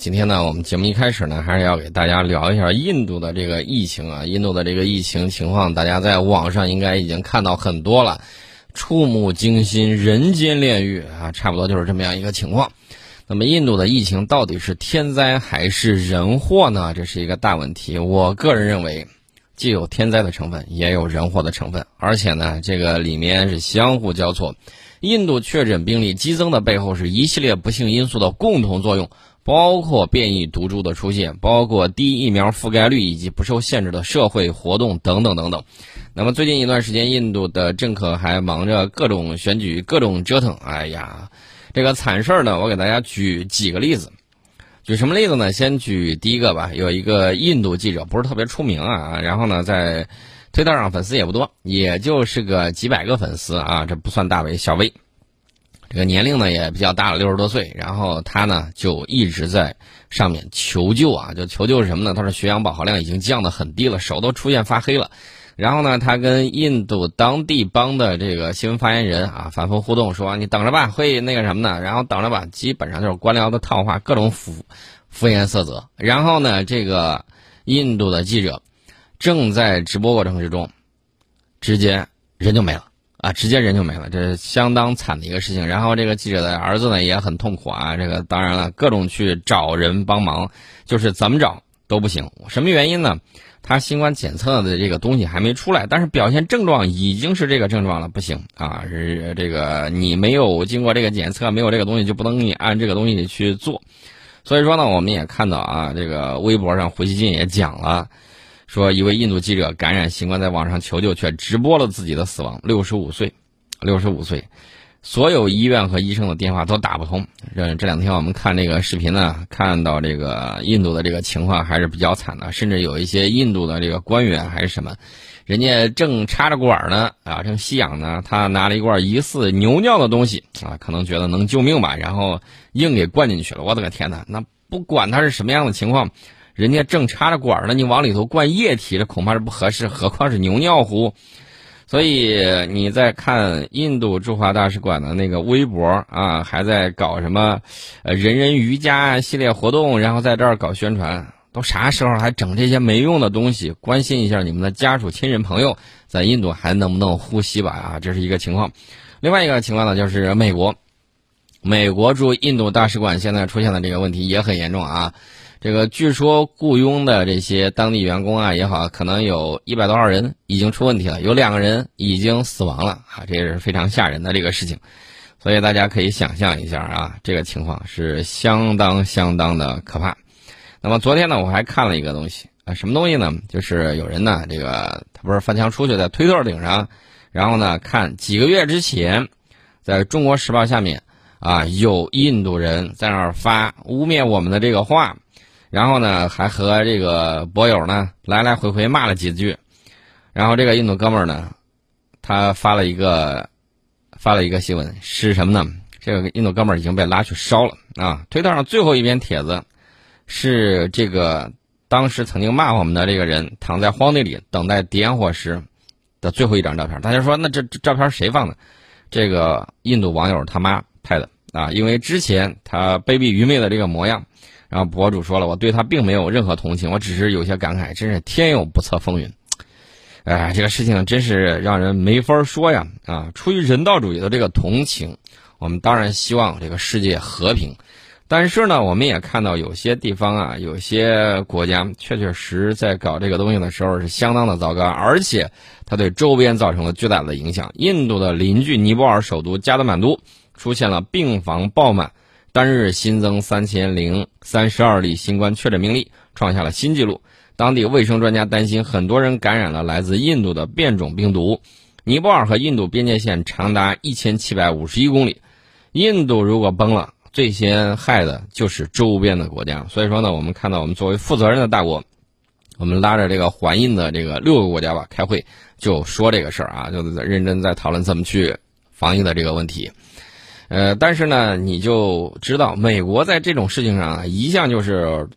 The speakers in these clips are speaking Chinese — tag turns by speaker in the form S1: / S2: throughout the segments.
S1: 今天呢，我们节目一开始呢，还是要给大家聊一下印度的这个疫情啊。印度的这个疫情情况，大家在网上应该已经看到很多了，触目惊心，人间炼狱啊，差不多就是这么样一个情况。那么，印度的疫情到底是天灾还是人祸呢？这是一个大问题。我个人认为，既有天灾的成分，也有人祸的成分，而且呢，这个里面是相互交错。印度确诊病例激增的背后，是一系列不幸因素的共同作用。包括变异毒株的出现，包括低疫苗覆盖率以及不受限制的社会活动等等等等。那么最近一段时间，印度的政客还忙着各种选举、各种折腾。哎呀，这个惨事儿呢，我给大家举几个例子。举什么例子呢？先举第一个吧。有一个印度记者，不是特别出名啊，然后呢，在推特上粉丝也不多，也就是个几百个粉丝啊，这不算大 V，小 V。这个年龄呢也比较大了，六十多岁。然后他呢就一直在上面求救啊，就求救是什么呢？他说血氧饱和量已经降得很低了，手都出现发黑了。然后呢，他跟印度当地邦的这个新闻发言人啊反复互动，说你等着吧，会那个什么的。然后等着吧，基本上就是官僚的套话，各种敷敷衍塞责。然后呢，这个印度的记者正在直播过程之中，直接人就没了。啊，直接人就没了，这是相当惨的一个事情。然后这个记者的儿子呢也很痛苦啊，这个当然了，各种去找人帮忙，就是怎么找都不行。什么原因呢？他新冠检测的这个东西还没出来，但是表现症状已经是这个症状了，不行啊！是这个你没有经过这个检测，没有这个东西就不能给你按这个东西去做。所以说呢，我们也看到啊，这个微博上胡锡进也讲了。说一位印度记者感染新冠，在网上求救，却直播了自己的死亡。六十五岁，六十五岁，所有医院和医生的电话都打不通。这这两天我们看这个视频呢，看到这个印度的这个情况还是比较惨的，甚至有一些印度的这个官员还是什么，人家正插着管呢，啊，正吸氧呢，他拿了一罐疑似牛尿的东西啊，可能觉得能救命吧，然后硬给灌进去了。我的个天哪！那不管他是什么样的情况。人家正插着管呢，你往里头灌液体，这恐怕是不合适，何况是牛尿壶。所以你在看印度驻华大使馆的那个微博啊，还在搞什么呃人人瑜伽系列活动，然后在这儿搞宣传，都啥时候还整这些没用的东西？关心一下你们的家属、亲人、朋友在印度还能不能呼吸吧？啊，这是一个情况。另外一个情况呢，就是美国，美国驻印度大使馆现在出现的这个问题也很严重啊。这个据说雇佣的这些当地员工啊也好，可能有一百多号人已经出问题了，有两个人已经死亡了啊，这也是非常吓人的这个事情，所以大家可以想象一下啊，这个情况是相当相当的可怕。那么昨天呢，我还看了一个东西啊，什么东西呢？就是有人呢，这个他不是翻墙出去，在推特顶上，然后呢看几个月之前，在中国时报下面啊，有印度人在那儿发污蔑我们的这个话。然后呢，还和这个博友呢来来回回骂了几句，然后这个印度哥们儿呢，他发了一个发了一个新闻，是什么呢？这个印度哥们儿已经被拉去烧了啊！推特上最后一篇帖子是这个当时曾经骂我们的这个人躺在荒地里等待点火时的最后一张照片。大家说，那这照片谁放的？这个印度网友他妈拍的啊，因为之前他卑鄙愚昧的这个模样。然后博主说了，我对他并没有任何同情，我只是有些感慨，真是天有不测风云。哎，这个事情真是让人没法说呀！啊，出于人道主义的这个同情，我们当然希望这个世界和平。但是呢，我们也看到有些地方啊，有些国家确确实在搞这个东西的时候是相当的糟糕，而且它对周边造成了巨大的影响。印度的邻居尼泊尔首都加德满都出现了病房爆满。单日新增三千零三十二例新冠确诊病例，创下了新纪录。当地卫生专家担心，很多人感染了来自印度的变种病毒。尼泊尔和印度边界线长达一千七百五十一公里，印度如果崩了，最先害的就是周边的国家。所以说呢，我们看到我们作为负责任的大国，我们拉着这个环印的这个六个国家吧开会，就说这个事儿啊，就在认真在讨论怎么去防疫的这个问题。呃，但是呢，你就知道，美国在这种事情上啊一向就是，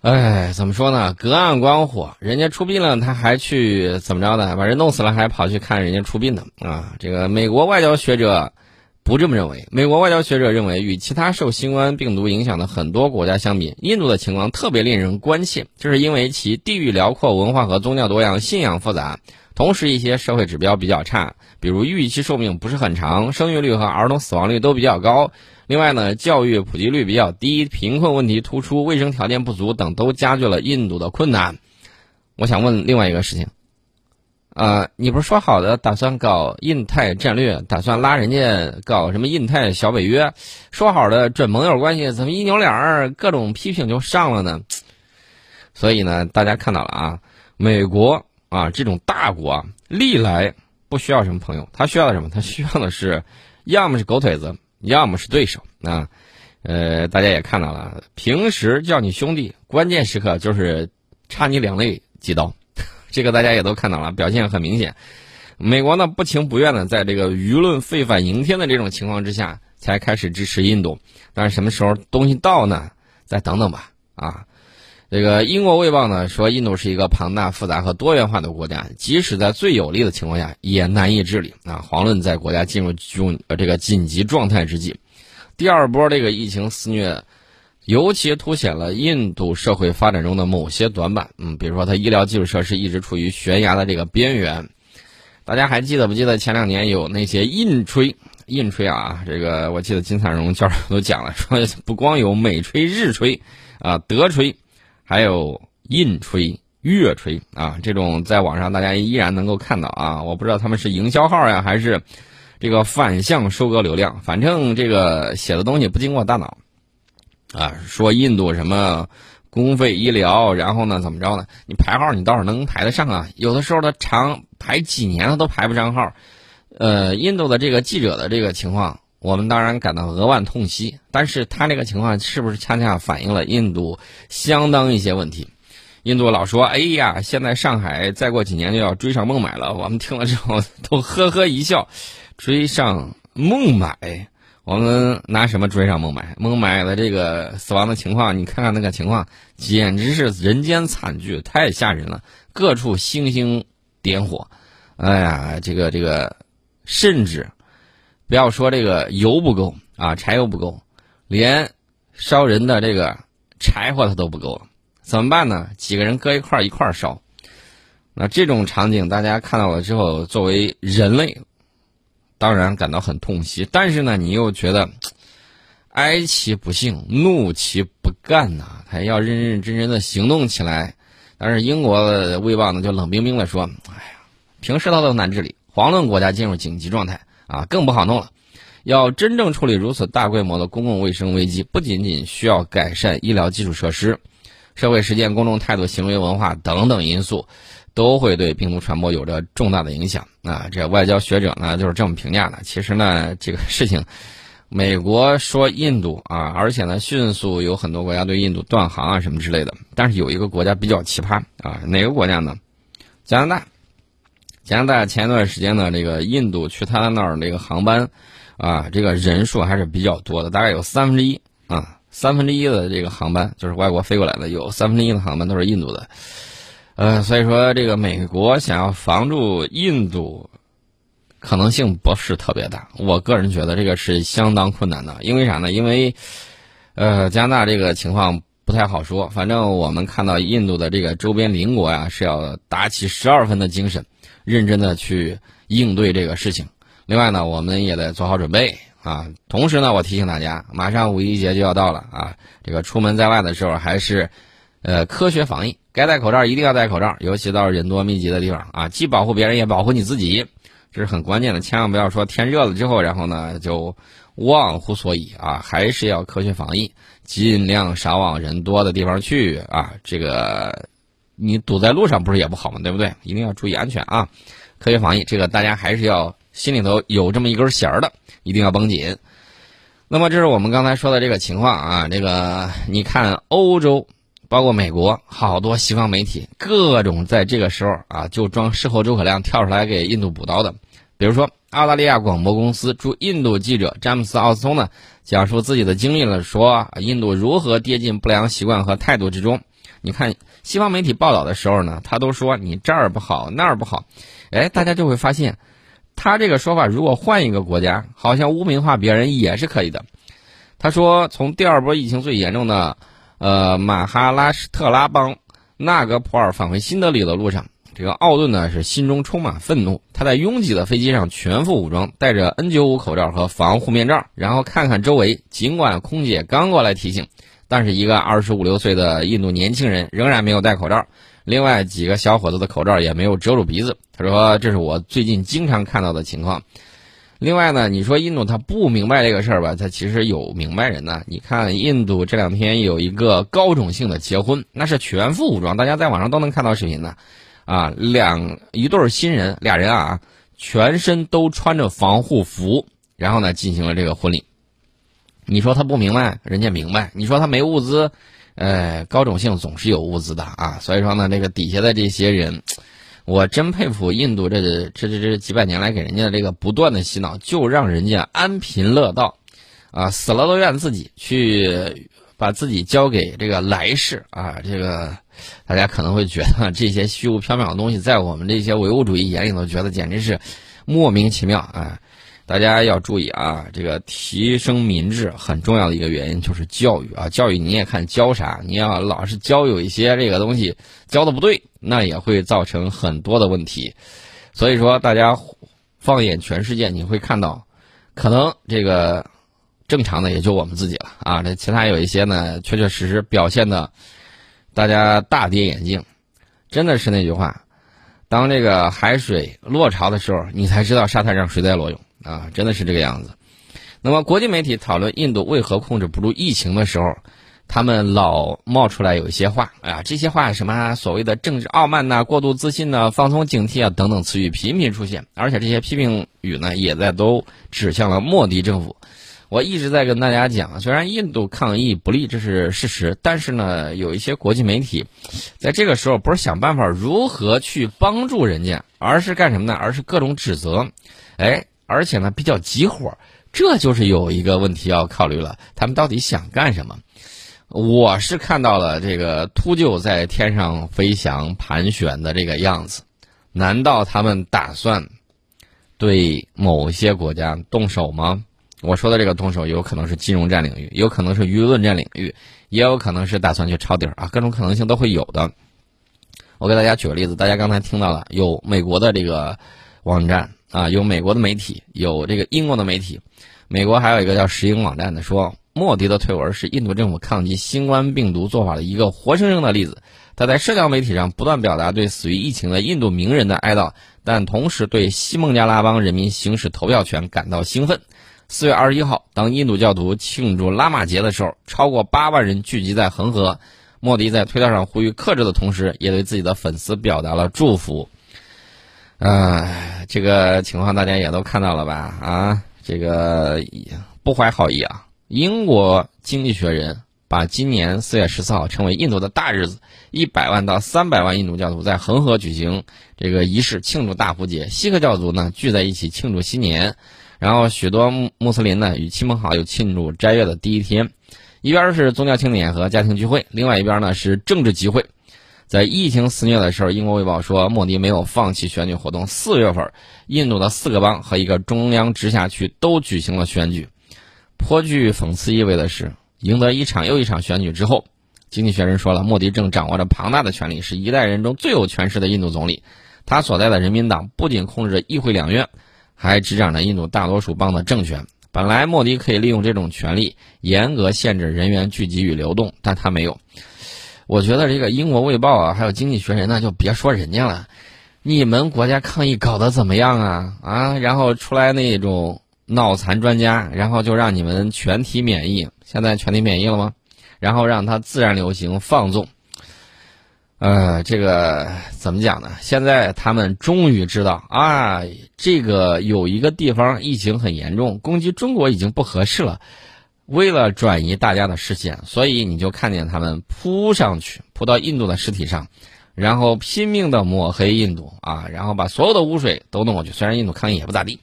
S1: 哎，怎么说呢？隔岸观火，人家出殡了，他还去怎么着呢？把人弄死了，还跑去看人家出殡呢？啊，这个美国外交学者不这么认为。美国外交学者认为，与其他受新冠病毒影响的很多国家相比，印度的情况特别令人关切，这是因为其地域辽阔、文化和宗教多样、信仰复杂，同时一些社会指标比较差，比如预期寿命不是很长，生育率和儿童死亡率都比较高。另外呢，教育普及率比较低，贫困问题突出，卫生条件不足等，都加剧了印度的困难。我想问另外一个事情。啊，你不是说好的打算搞印太战略，打算拉人家搞什么印太小北约？说好的准盟友关系，怎么一扭脸儿各种批评就上了呢？所以呢，大家看到了啊，美国啊这种大国啊历来不需要什么朋友，他需要的什么？他需要的是，要么是狗腿子，要么是对手啊。呃，大家也看到了，平时叫你兄弟，关键时刻就是插你两肋几刀。这个大家也都看到了，表现很明显。美国呢不情不愿的在这个舆论沸反盈天的这种情况之下，才开始支持印度。但是什么时候东西到呢？再等等吧。啊，这个英国卫报呢说，印度是一个庞大、复杂和多元化的国家，即使在最有利的情况下也难以治理。啊，遑论在国家进入重呃这个紧急状态之际，第二波这个疫情肆虐。尤其凸显了印度社会发展中的某些短板，嗯，比如说它医疗基础设施一直处于悬崖的这个边缘。大家还记得不记得前两年有那些印吹印吹啊？这个我记得金灿荣教授都讲了，说不光有美吹、日吹啊、德吹，还有印吹、月吹啊，这种在网上大家依然能够看到啊。我不知道他们是营销号呀，还是这个反向收割流量，反正这个写的东西不经过大脑。啊，说印度什么公费医疗，然后呢怎么着呢？你排号你倒是能排得上啊，有的时候他长排几年他都排不上号。呃，印度的这个记者的这个情况，我们当然感到额外痛惜。但是他这个情况是不是恰恰反映了印度相当一些问题？印度老说，哎呀，现在上海再过几年就要追上孟买了。我们听了之后都呵呵一笑，追上孟买。我们拿什么追上孟买？孟买的这个死亡的情况，你看看那个情况，简直是人间惨剧，太吓人了。各处星星点火，哎呀，这个这个，甚至不要说这个油不够啊，柴油不够，连烧人的这个柴火它都不够，怎么办呢？几个人搁一块儿一块儿烧，那这种场景大家看到了之后，作为人类。当然感到很痛惜，但是呢，你又觉得哀其不幸，怒其不干呐，他要认认真真的行动起来。但是英国的卫报呢，就冷冰冰的说：“哎呀，平时他都难治理，遑论国家进入紧急状态啊，更不好弄了。要真正处理如此大规模的公共卫生危机，不仅仅需要改善医疗基础设施，社会实践、公众态度、行为文化等等因素。”都会对病毒传播有着重大的影响啊！这外交学者呢就是这么评价的。其实呢，这个事情，美国说印度啊，而且呢，迅速有很多国家对印度断航啊什么之类的。但是有一个国家比较奇葩啊，哪个国家呢？加拿大。加拿大前一段时间呢，这个印度去他那儿那个航班啊，这个人数还是比较多的，大概有三分之一啊，三分之一的这个航班就是外国飞过来的，有三分之一的航班都是印度的。呃，所以说这个美国想要防住印度，可能性不是特别大。我个人觉得这个是相当困难的，因为啥呢？因为，呃，加拿大这个情况不太好说。反正我们看到印度的这个周边邻国呀，是要打起十二分的精神，认真的去应对这个事情。另外呢，我们也得做好准备啊。同时呢，我提醒大家，马上五一节就要到了啊，这个出门在外的时候还是。呃，科学防疫，该戴口罩一定要戴口罩，尤其到人多密集的地方啊，既保护别人也保护你自己，这是很关键的。千万不要说天热了之后，然后呢就忘乎所以啊，还是要科学防疫，尽量少往人多的地方去啊。这个你堵在路上不是也不好吗？对不对？一定要注意安全啊！科学防疫，这个大家还是要心里头有这么一根弦儿的，一定要绷紧。那么这是我们刚才说的这个情况啊，这个你看欧洲。包括美国好多西方媒体，各种在这个时候啊，就装事后诸葛亮跳出来给印度补刀的。比如说，澳大利亚广播公司驻印度记者詹姆斯·奥斯通呢，讲述自己的经历了，说印度如何跌进不良习惯和态度之中。你看西方媒体报道的时候呢，他都说你这儿不好那儿不好，哎，大家就会发现，他这个说法如果换一个国家，好像污名化别人也是可以的。他说，从第二波疫情最严重的，呃，马哈拉施特拉邦纳格普尔返回新德里的路上，这个奥顿呢是心中充满愤怒。他在拥挤的飞机上全副武装，戴着 N95 口罩和防护面罩，然后看看周围。尽管空姐刚过来提醒，但是一个二十五六岁的印度年轻人仍然没有戴口罩。另外几个小伙子的口罩也没有遮住鼻子。他说：“这是我最近经常看到的情况。”另外呢，你说印度他不明白这个事儿吧？他其实有明白人呢。你看印度这两天有一个高种姓的结婚，那是全副武装，大家在网上都能看到视频的。啊，两一对新人，俩人啊，全身都穿着防护服，然后呢进行了这个婚礼。你说他不明白，人家明白。你说他没物资。呃，高种姓总是有物资的啊，所以说呢，这个底下的这些人，我真佩服印度这这这这几百年来给人家的这个不断的洗脑，就让人家安贫乐道，啊，死了都怨自己，去把自己交给这个来世啊，这个大家可能会觉得这些虚无缥缈的东西，在我们这些唯物主义眼里头，觉得简直是莫名其妙啊。大家要注意啊，这个提升民智很重要的一个原因就是教育啊。教育你也看教啥，你要老是教有一些这个东西教的不对，那也会造成很多的问题。所以说，大家放眼全世界，你会看到，可能这个正常的也就我们自己了啊。这其他有一些呢，确确实实表现的，大家大跌眼镜。真的是那句话，当这个海水落潮的时候，你才知道沙滩上谁在裸泳。啊，真的是这个样子。那么，国际媒体讨论印度为何控制不住疫情的时候，他们老冒出来有一些话，哎呀，这些话什么所谓的政治傲慢呐、过度自信呐、放松警惕啊等等词语频频出现，而且这些批评语呢，也在都指向了莫迪政府。我一直在跟大家讲，虽然印度抗疫不利，这是事实，但是呢，有一些国际媒体在这个时候不是想办法如何去帮助人家，而是干什么呢？而是各种指责，哎。而且呢，比较急火，这就是有一个问题要考虑了。他们到底想干什么？我是看到了这个秃鹫在天上飞翔、盘旋的这个样子。难道他们打算对某些国家动手吗？我说的这个动手，有可能是金融战领域，有可能是舆论战领域，也有可能是打算去抄底儿啊，各种可能性都会有的。我给大家举个例子，大家刚才听到了，有美国的这个网站。啊，有美国的媒体，有这个英国的媒体，美国还有一个叫石英网站的说，莫迪的推文是印度政府抗击新冠病毒做法的一个活生生的例子。他在社交媒体上不断表达对死于疫情的印度名人的哀悼，但同时对西孟加拉邦人民行使投票权感到兴奋。四月二十一号，当印度教徒庆祝拉玛节的时候，超过八万人聚集在恒河。莫迪在推特上呼吁克制的同时，也对自己的粉丝表达了祝福。啊，这个情况大家也都看到了吧？啊，这个不怀好意啊！英国经济学人把今年四月十四号称为印度的大日子，一百万到三百万印度教徒在恒河举行这个仪式庆祝大壶节，锡克教徒呢聚在一起庆祝新年，然后许多穆斯林呢与亲朋好友庆祝斋月的第一天，一边是宗教庆典和家庭聚会，另外一边呢是政治集会。在疫情肆虐的时候，英国卫报说，莫迪没有放弃选举活动。四月份，印度的四个邦和一个中央直辖区都举行了选举。颇具讽刺意味的是，赢得一场又一场选举之后，经济学人说了，莫迪正掌握着庞大的权力，是一代人中最有权势的印度总理。他所在的人民党不仅控制着议会两院，还执掌着印度大多数邦的政权。本来，莫迪可以利用这种权力严格限制人员聚集与流动，但他没有。我觉得这个英国卫报啊，还有经济学人呢，就别说人家了。你们国家抗疫搞得怎么样啊？啊，然后出来那种脑残专家，然后就让你们全体免疫。现在全体免疫了吗？然后让它自然流行放纵。呃，这个怎么讲呢？现在他们终于知道啊，这个有一个地方疫情很严重，攻击中国已经不合适了。为了转移大家的视线，所以你就看见他们扑上去，扑到印度的尸体上，然后拼命的抹黑印度啊，然后把所有的污水都弄过去。虽然印度抗议也不咋地，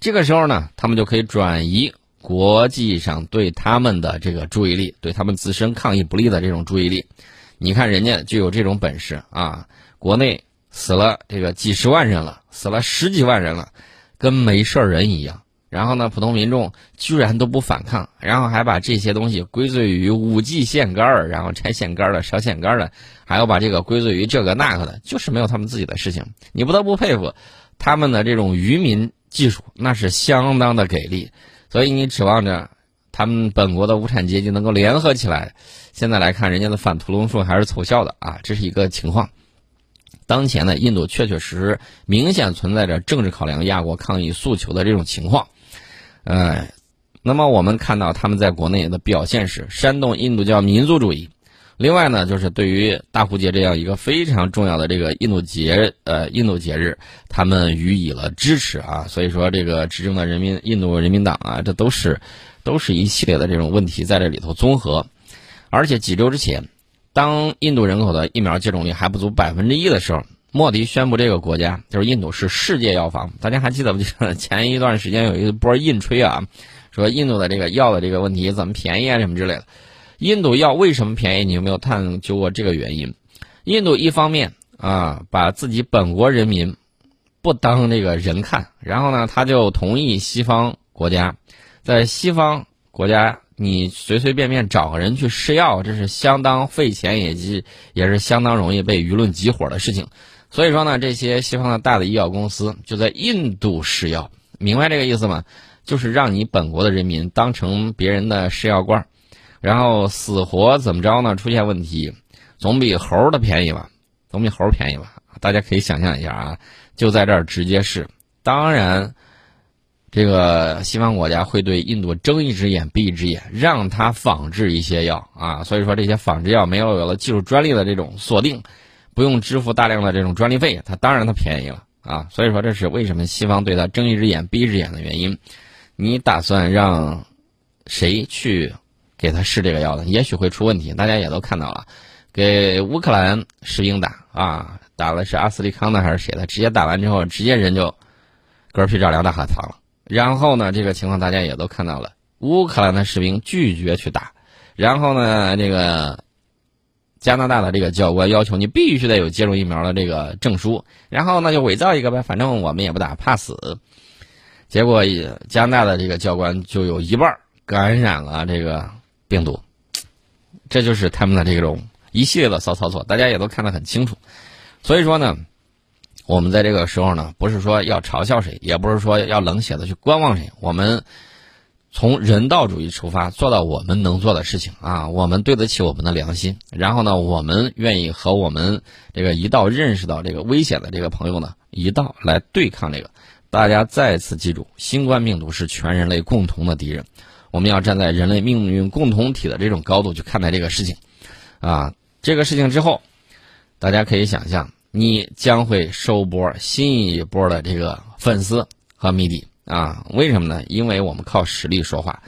S1: 这个时候呢，他们就可以转移国际上对他们的这个注意力，对他们自身抗议不利的这种注意力。你看人家就有这种本事啊！国内死了这个几十万人了，死了十几万人了。跟没事人一样。然后呢，普通民众居然都不反抗，然后还把这些东西归罪于五 G 线杆儿，然后拆线杆儿的、烧线杆儿的，还要把这个归罪于这个那个的，就是没有他们自己的事情。你不得不佩服他们的这种愚民技术，那是相当的给力。所以你指望着他们本国的无产阶级能够联合起来，现在来看，人家的反屠龙术还是凑效的啊，这是一个情况。当前呢，印度确确实实明显存在着政治考量压过抗议诉求的这种情况。呃，那么我们看到他们在国内的表现是煽动印度教民族主义，另外呢，就是对于大壶节这样一个非常重要的这个印度节呃印度节日，他们予以了支持啊。所以说，这个执政的人民印度人民党啊，这都是都是一系列的这种问题在这里头综合。而且几周之前，当印度人口的疫苗接种率还不足百分之一的时候。莫迪宣布，这个国家就是印度是世界药房。大家还记得不？记 得前一段时间有一波印吹啊，说印度的这个药的这个问题怎么便宜啊，什么之类的。印度药为什么便宜？你有没有探究过这个原因？印度一方面啊，把自己本国人民不当这个人看，然后呢，他就同意西方国家，在西方国家你随随便便找个人去试药，这是相当费钱，也是也是相当容易被舆论集火的事情。所以说呢，这些西方的大的医药公司就在印度试药，明白这个意思吗？就是让你本国的人民当成别人的试药罐，然后死活怎么着呢？出现问题，总比猴的便宜吧？总比猴便宜吧？大家可以想象一下啊，就在这儿直接试。当然，这个西方国家会对印度睁一只眼闭一只眼，让他仿制一些药啊。所以说，这些仿制药没有有了技术专利的这种锁定。不用支付大量的这种专利费，它当然它便宜了啊！所以说这是为什么西方对它睁一只眼闭一只眼的原因。你打算让谁去给他试这个药呢？也许会出问题。大家也都看到了，给乌克兰士兵打啊，打的是阿斯利康的还是谁的？直接打完之后，直接人就嗝屁找凉大海棠了。然后呢，这个情况大家也都看到了，乌克兰的士兵拒绝去打，然后呢，这个。加拿大的这个教官要求你必须得有接种疫苗的这个证书，然后呢就伪造一个呗，反正我们也不打，怕死。结果加拿大的这个教官就有一半感染了这个病毒，这就是他们的这种一系列的骚操作，大家也都看得很清楚。所以说呢，我们在这个时候呢，不是说要嘲笑谁，也不是说要冷血的去观望谁，我们。从人道主义出发，做到我们能做的事情啊，我们对得起我们的良心。然后呢，我们愿意和我们这个一道认识到这个危险的这个朋友呢，一道来对抗这个。大家再次记住，新冠病毒是全人类共同的敌人，我们要站在人类命运共同体的这种高度去看待这个事情。啊，这个事情之后，大家可以想象，你将会收波新一波的这个粉丝和迷底。啊，为什么呢？因为我们靠实力说话。